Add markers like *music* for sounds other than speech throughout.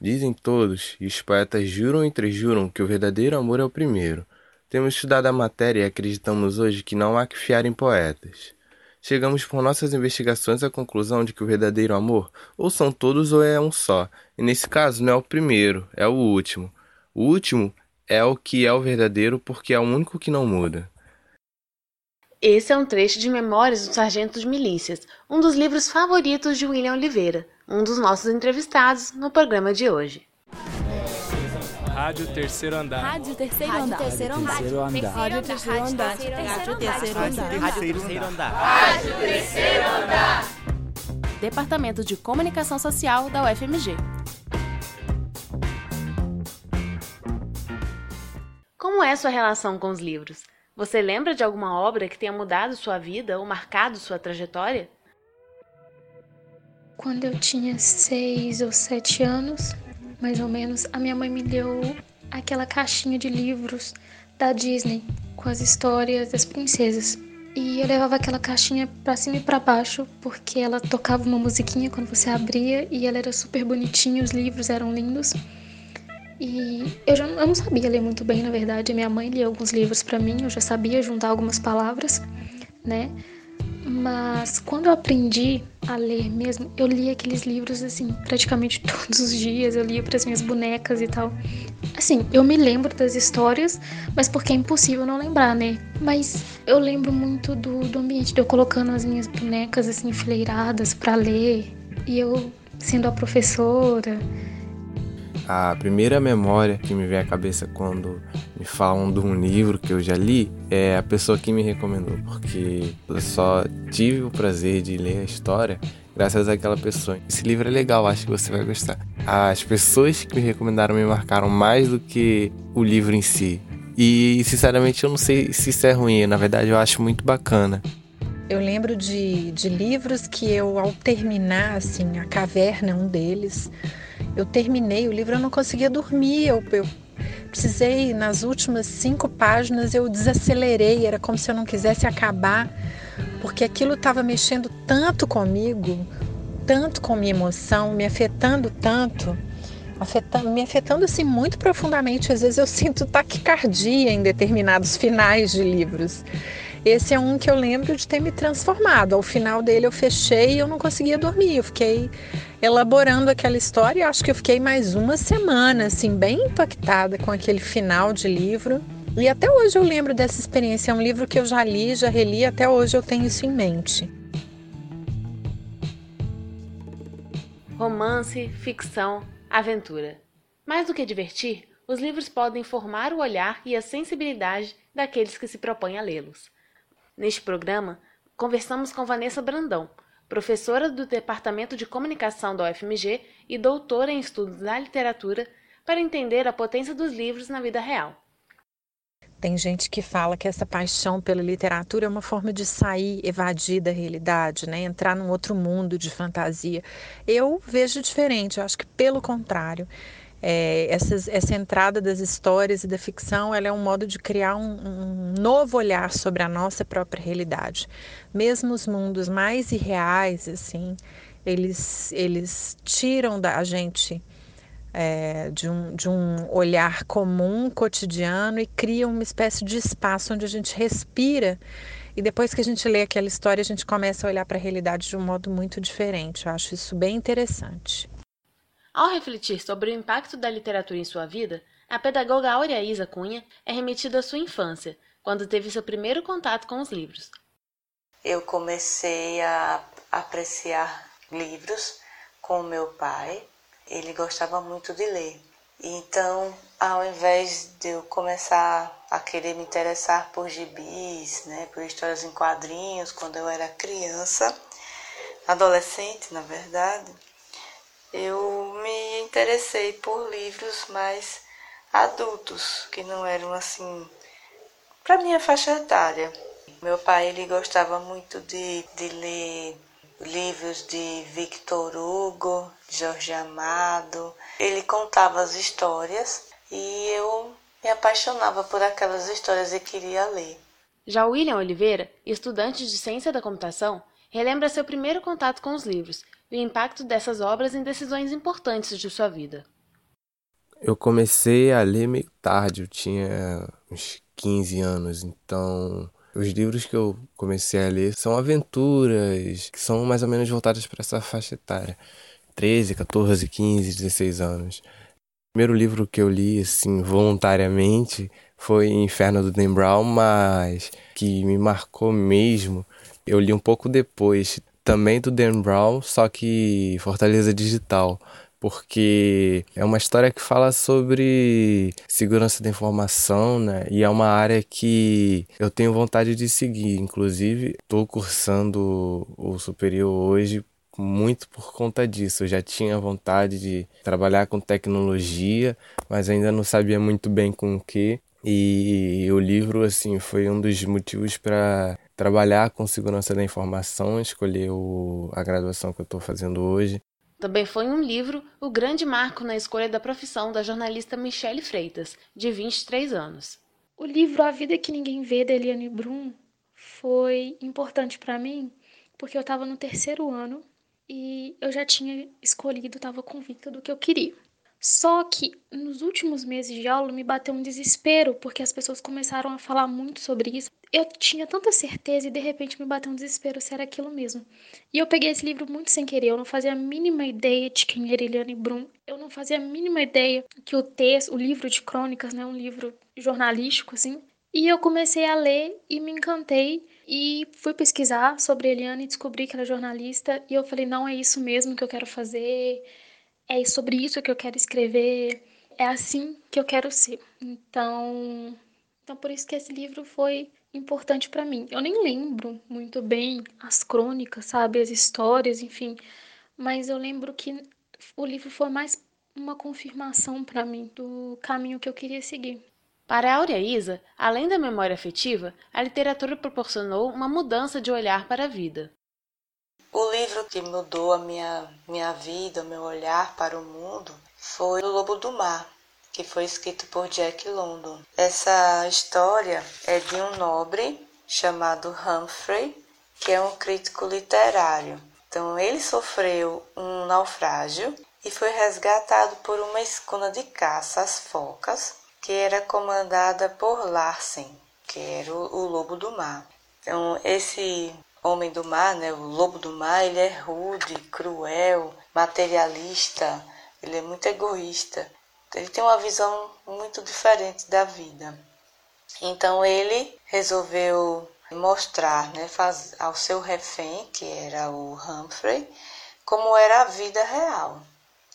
Dizem todos, e os poetas juram e trejuram que o verdadeiro amor é o primeiro. Temos estudado a matéria e acreditamos hoje que não há que fiar em poetas. Chegamos por nossas investigações à conclusão de que o verdadeiro amor ou são todos ou é um só, e nesse caso não é o primeiro, é o último. O último é o que é o verdadeiro porque é o único que não muda. Esse é um trecho de Memórias do Sargento de Milícias, um dos livros favoritos de William Oliveira, um dos nossos entrevistados no programa de hoje. Rádio Terceiro Andar. Rádio Terceiro Andar. Terceiro Andar. Rádio Terceiro Andar. Rádio Terceiro Andar. Rádio Terceiro Andar. Rádio Terceiro Andar. Departamento de Comunicação Social da UFMG. Como é sua relação com os livros? Você lembra de alguma obra que tenha mudado sua vida ou marcado sua trajetória? Quando eu tinha seis ou sete anos, mais ou menos, a minha mãe me deu aquela caixinha de livros da Disney com as histórias das princesas. E eu levava aquela caixinha para cima e para baixo porque ela tocava uma musiquinha quando você abria e ela era super bonitinha, os livros eram lindos. E eu já eu não sabia ler muito bem, na verdade. Minha mãe lia alguns livros para mim, eu já sabia juntar algumas palavras, né? Mas quando eu aprendi a ler mesmo, eu li aqueles livros assim, praticamente *laughs* todos os dias, eu lia para as minhas bonecas e tal. Assim, eu me lembro das histórias, mas porque é impossível não lembrar, né? Mas eu lembro muito do, do ambiente, de eu colocando as minhas bonecas assim enfileiradas para ler, e eu sendo a professora, a primeira memória que me vem à cabeça quando me falam de um livro que eu já li é a pessoa que me recomendou, porque eu só tive o prazer de ler a história graças àquela pessoa. Esse livro é legal, acho que você vai gostar. As pessoas que me recomendaram me marcaram mais do que o livro em si. E sinceramente eu não sei se isso é ruim, na verdade eu acho muito bacana. Eu lembro de, de livros que eu, ao terminar, assim, A Caverna, um deles, eu terminei o livro, eu não conseguia dormir, eu, eu precisei, nas últimas cinco páginas, eu desacelerei, era como se eu não quisesse acabar, porque aquilo estava mexendo tanto comigo, tanto com minha emoção, me afetando tanto, afetando, me afetando assim muito profundamente. Às vezes eu sinto taquicardia em determinados finais de livros. Esse é um que eu lembro de ter me transformado. Ao final dele eu fechei e eu não conseguia dormir. Eu fiquei elaborando aquela história. Acho que eu fiquei mais uma semana, assim, bem impactada com aquele final de livro. E até hoje eu lembro dessa experiência. É um livro que eu já li, já reli, até hoje eu tenho isso em mente. Romance, ficção, aventura. Mais do que divertir, os livros podem formar o olhar e a sensibilidade daqueles que se propõem a lê-los. Neste programa, conversamos com Vanessa Brandão, professora do Departamento de Comunicação da UFMG e doutora em Estudos da Literatura, para entender a potência dos livros na vida real. Tem gente que fala que essa paixão pela literatura é uma forma de sair, evadir da realidade, né? entrar num outro mundo de fantasia. Eu vejo diferente, eu acho que pelo contrário. É, essa entrada das histórias e da ficção ela é um modo de criar um, um, novo olhar sobre a nossa própria realidade. Mesmo os mundos mais irreais, assim, eles, eles tiram da gente é, de, um, de um olhar comum, cotidiano, e criam uma espécie de espaço onde a gente respira. E depois que a gente lê aquela história, a gente começa a olhar para a realidade de um modo muito diferente. Eu acho isso bem interessante. Ao refletir sobre o impacto da literatura em sua vida, a pedagoga Aurea Isa Cunha é remetida à sua infância, quando teve seu primeiro contato com os livros. Eu comecei a apreciar livros com meu pai. Ele gostava muito de ler. Então, ao invés de eu começar a querer me interessar por gibis, né, por histórias em quadrinhos, quando eu era criança, adolescente, na verdade, eu me interessei por livros mais adultos, que não eram assim para minha faixa etária. Meu pai ele gostava muito de, de ler livros de Victor Hugo, Jorge Amado. Ele contava as histórias e eu me apaixonava por aquelas histórias e queria ler. Já William Oliveira, estudante de ciência da computação, relembra seu primeiro contato com os livros e o impacto dessas obras em decisões importantes de sua vida. Eu comecei a ler meio tarde, eu tinha uns 15 anos, então os livros que eu comecei a ler são aventuras, que são mais ou menos voltadas para essa faixa etária. 13, 14, 15, 16 anos. O primeiro livro que eu li, assim, voluntariamente, foi Inferno do Dan Brown, mas que me marcou mesmo, eu li um pouco depois, também do Dan Brown, só que Fortaleza Digital porque é uma história que fala sobre segurança da informação, né? E é uma área que eu tenho vontade de seguir. Inclusive, estou cursando o superior hoje muito por conta disso. Eu já tinha vontade de trabalhar com tecnologia, mas ainda não sabia muito bem com o que. E o livro, assim, foi um dos motivos para trabalhar com segurança da informação, escolher o, a graduação que eu estou fazendo hoje. Também foi um livro o grande marco na escolha da profissão da jornalista Michele Freitas, de 23 anos. O livro A Vida que Ninguém Vê, da Eliane Brum, foi importante para mim porque eu estava no terceiro ano e eu já tinha escolhido, estava convicta do que eu queria. Só que nos últimos meses de aula me bateu um desespero, porque as pessoas começaram a falar muito sobre isso. Eu tinha tanta certeza e de repente me bateu um desespero se era aquilo mesmo. E eu peguei esse livro muito sem querer, eu não fazia a mínima ideia de quem era Eliane Brum. Eu não fazia a mínima ideia que o texto, o livro de crônicas, né, um livro jornalístico assim. E eu comecei a ler e me encantei e fui pesquisar sobre Eliane e descobri que era jornalista e eu falei, não é isso mesmo que eu quero fazer é sobre isso que eu quero escrever, é assim que eu quero ser. Então, então por isso que esse livro foi importante para mim. Eu nem lembro muito bem as crônicas, sabe, as histórias, enfim, mas eu lembro que o livro foi mais uma confirmação para mim do caminho que eu queria seguir. Para Áurea Isa, além da memória afetiva, a literatura proporcionou uma mudança de olhar para a vida. O livro que mudou a minha, minha vida, o meu olhar para o mundo, foi O Lobo do Mar, que foi escrito por Jack London. Essa história é de um nobre chamado Humphrey, que é um crítico literário. Então, ele sofreu um naufrágio e foi resgatado por uma escuna de caça às focas, que era comandada por Larsen, que era o, o lobo do mar. Então, esse homem do mar, né, o lobo do mar, ele é rude, cruel, materialista, ele é muito egoísta. Ele tem uma visão muito diferente da vida. Então ele resolveu mostrar né, faz, ao seu refém, que era o Humphrey, como era a vida real.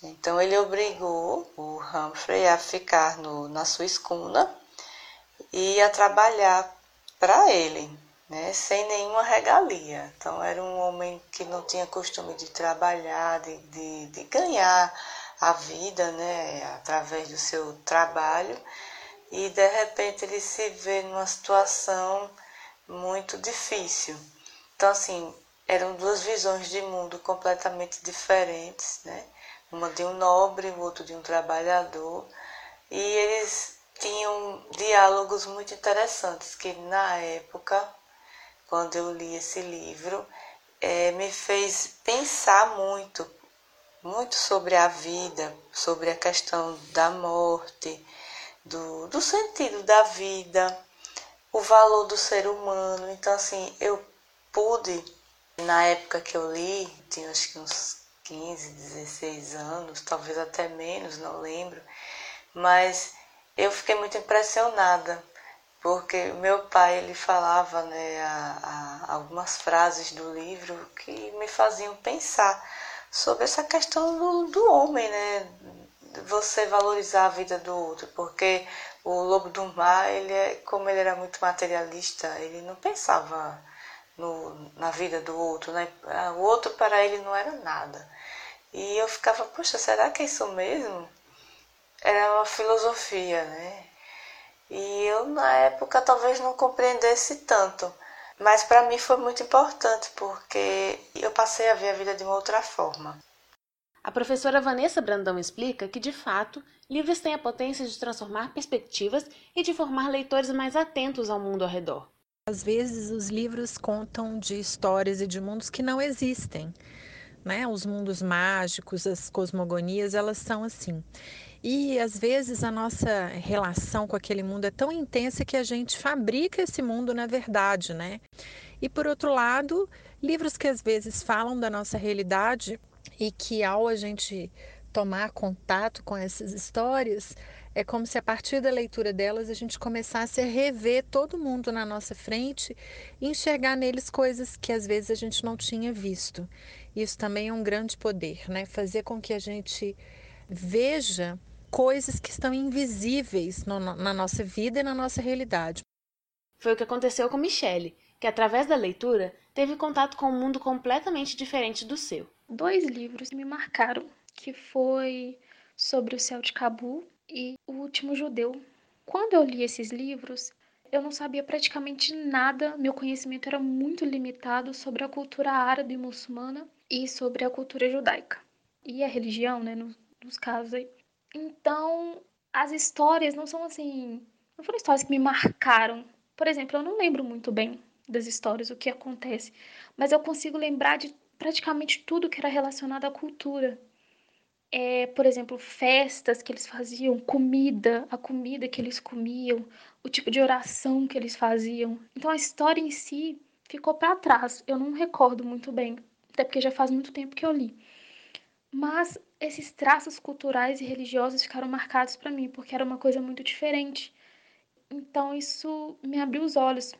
Então ele obrigou o Humphrey a ficar no, na sua escuna e a trabalhar para ele né, sem nenhuma regalia. Então era um homem que não tinha costume de trabalhar, de, de, de ganhar a vida né, através do seu trabalho e de repente ele se vê numa situação muito difícil. Então assim, eram duas visões de mundo completamente diferentes, né? Uma de um nobre, o outro de um trabalhador, e eles tinham diálogos muito interessantes que na época quando eu li esse livro, é, me fez pensar muito, muito sobre a vida, sobre a questão da morte, do, do sentido da vida, o valor do ser humano. Então, assim, eu pude, na época que eu li, tinha acho que uns 15, 16 anos, talvez até menos, não lembro, mas eu fiquei muito impressionada porque meu pai ele falava né, a, a, algumas frases do livro que me faziam pensar sobre essa questão do, do homem, né? Você valorizar a vida do outro, porque o lobo do mar, ele é, como ele era muito materialista, ele não pensava no, na vida do outro, né? O outro para ele não era nada. E eu ficava, poxa, será que é isso mesmo? Era uma filosofia, né? E eu, na época, talvez não compreendesse tanto. Mas para mim foi muito importante, porque eu passei a ver a vida de uma outra forma. A professora Vanessa Brandão explica que, de fato, livros têm a potência de transformar perspectivas e de formar leitores mais atentos ao mundo ao redor. Às vezes, os livros contam de histórias e de mundos que não existem. Né? Os mundos mágicos, as cosmogonias, elas são assim. E às vezes a nossa relação com aquele mundo é tão intensa que a gente fabrica esse mundo na verdade, né? E por outro lado, livros que às vezes falam da nossa realidade e que ao a gente tomar contato com essas histórias, é como se a partir da leitura delas a gente começasse a rever todo mundo na nossa frente e enxergar neles coisas que às vezes a gente não tinha visto. Isso também é um grande poder, né? Fazer com que a gente veja coisas que estão invisíveis no, na nossa vida e na nossa realidade. Foi o que aconteceu com Michele, que através da leitura teve contato com um mundo completamente diferente do seu. Dois livros me marcaram, que foi sobre o céu de Cabu e O Último Judeu. Quando eu li esses livros, eu não sabia praticamente nada, meu conhecimento era muito limitado sobre a cultura árabe e muçulmana e sobre a cultura judaica. E a religião, né, nos, nos casos aí. Então, as histórias não são assim. Não foram histórias que me marcaram. Por exemplo, eu não lembro muito bem das histórias, o que acontece, mas eu consigo lembrar de praticamente tudo que era relacionado à cultura é, por exemplo, festas que eles faziam, comida, a comida que eles comiam, o tipo de oração que eles faziam. Então a história em si ficou para trás. Eu não recordo muito bem, até porque já faz muito tempo que eu li. Mas esses traços culturais e religiosos ficaram marcados para mim, porque era uma coisa muito diferente. Então isso me abriu os olhos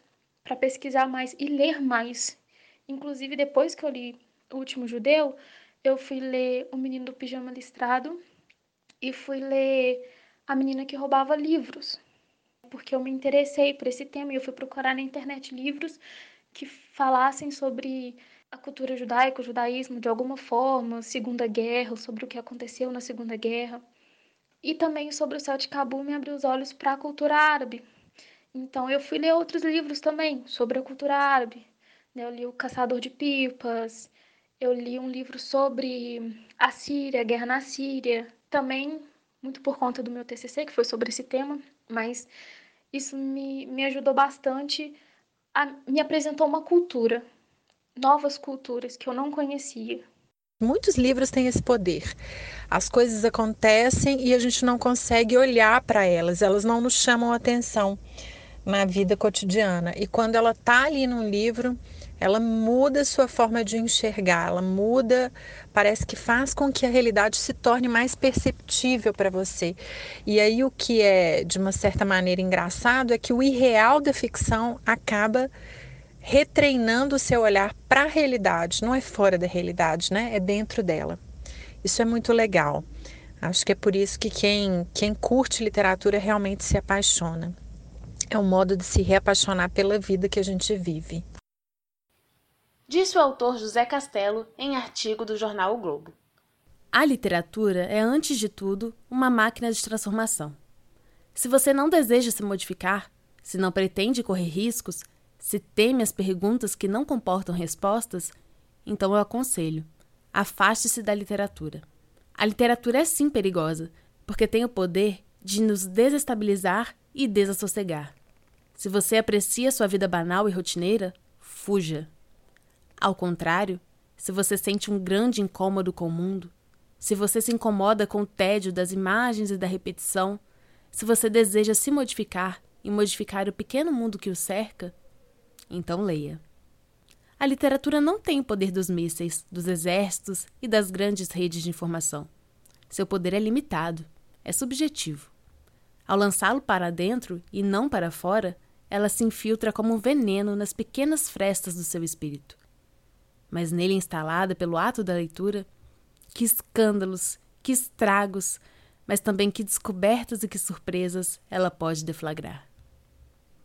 para pesquisar mais e ler mais. Inclusive depois que eu li O Último Judeu, eu fui ler O Menino do Pijama Listrado e fui ler A Menina que Roubava Livros, porque eu me interessei por esse tema e eu fui procurar na internet livros que falassem sobre a cultura judaica, o judaísmo de alguma forma, Segunda Guerra, sobre o que aconteceu na Segunda Guerra. E também sobre o céu de Cabul me abriu os olhos para a cultura árabe. Então eu fui ler outros livros também sobre a cultura árabe. Eu li O Caçador de Pipas, eu li um livro sobre a Síria, a guerra na Síria, também muito por conta do meu TCC, que foi sobre esse tema, mas isso me, me ajudou bastante, a, me apresentou uma cultura, novas culturas que eu não conhecia. Muitos livros têm esse poder. As coisas acontecem e a gente não consegue olhar para elas, elas não nos chamam atenção na vida cotidiana. E quando ela está ali num livro, ela muda sua forma de enxergar, ela muda, parece que faz com que a realidade se torne mais perceptível para você. E aí o que é de uma certa maneira engraçado é que o irreal da ficção acaba retreinando o seu olhar para a realidade, não é fora da realidade, né? É dentro dela. Isso é muito legal. Acho que é por isso que quem, quem curte literatura realmente se apaixona. É um modo de se reapaixonar pela vida que a gente vive disse o autor José Castelo em artigo do jornal O Globo. A literatura é, antes de tudo, uma máquina de transformação. Se você não deseja se modificar, se não pretende correr riscos, se teme as perguntas que não comportam respostas, então eu aconselho: afaste-se da literatura. A literatura é sim perigosa, porque tem o poder de nos desestabilizar e desassossegar. Se você aprecia sua vida banal e rotineira, fuja. Ao contrário, se você sente um grande incômodo com o mundo, se você se incomoda com o tédio das imagens e da repetição, se você deseja se modificar e modificar o pequeno mundo que o cerca, então leia. A literatura não tem o poder dos mísseis, dos exércitos e das grandes redes de informação. Seu poder é limitado, é subjetivo. Ao lançá-lo para dentro e não para fora, ela se infiltra como um veneno nas pequenas frestas do seu espírito mas nele instalada pelo ato da leitura, que escândalos, que estragos, mas também que descobertas e que surpresas ela pode deflagrar.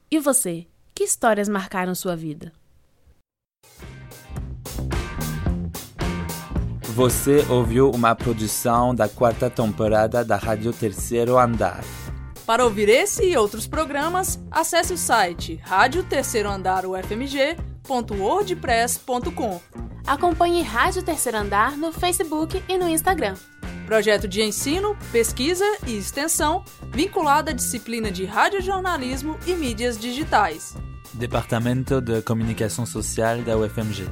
E você, que histórias marcaram sua vida? Você ouviu uma produção da quarta temporada da Rádio Terceiro Andar. Para ouvir esse e outros programas, acesse o site Rádio Terceiro Andar UFMG www.wordpress.com. Acompanhe Rádio Terceiro Andar no Facebook e no Instagram. Projeto de ensino, pesquisa e extensão vinculado à disciplina de radiojornalismo e mídias digitais. Departamento de Comunicação Social da UFMG.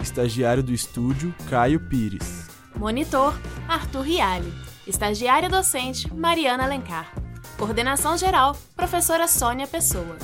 Estagiário do estúdio, Caio Pires. Monitor, Arthur Riale. Estagiária docente, Mariana Alencar. Coordenação geral, professora Sônia Pessoa.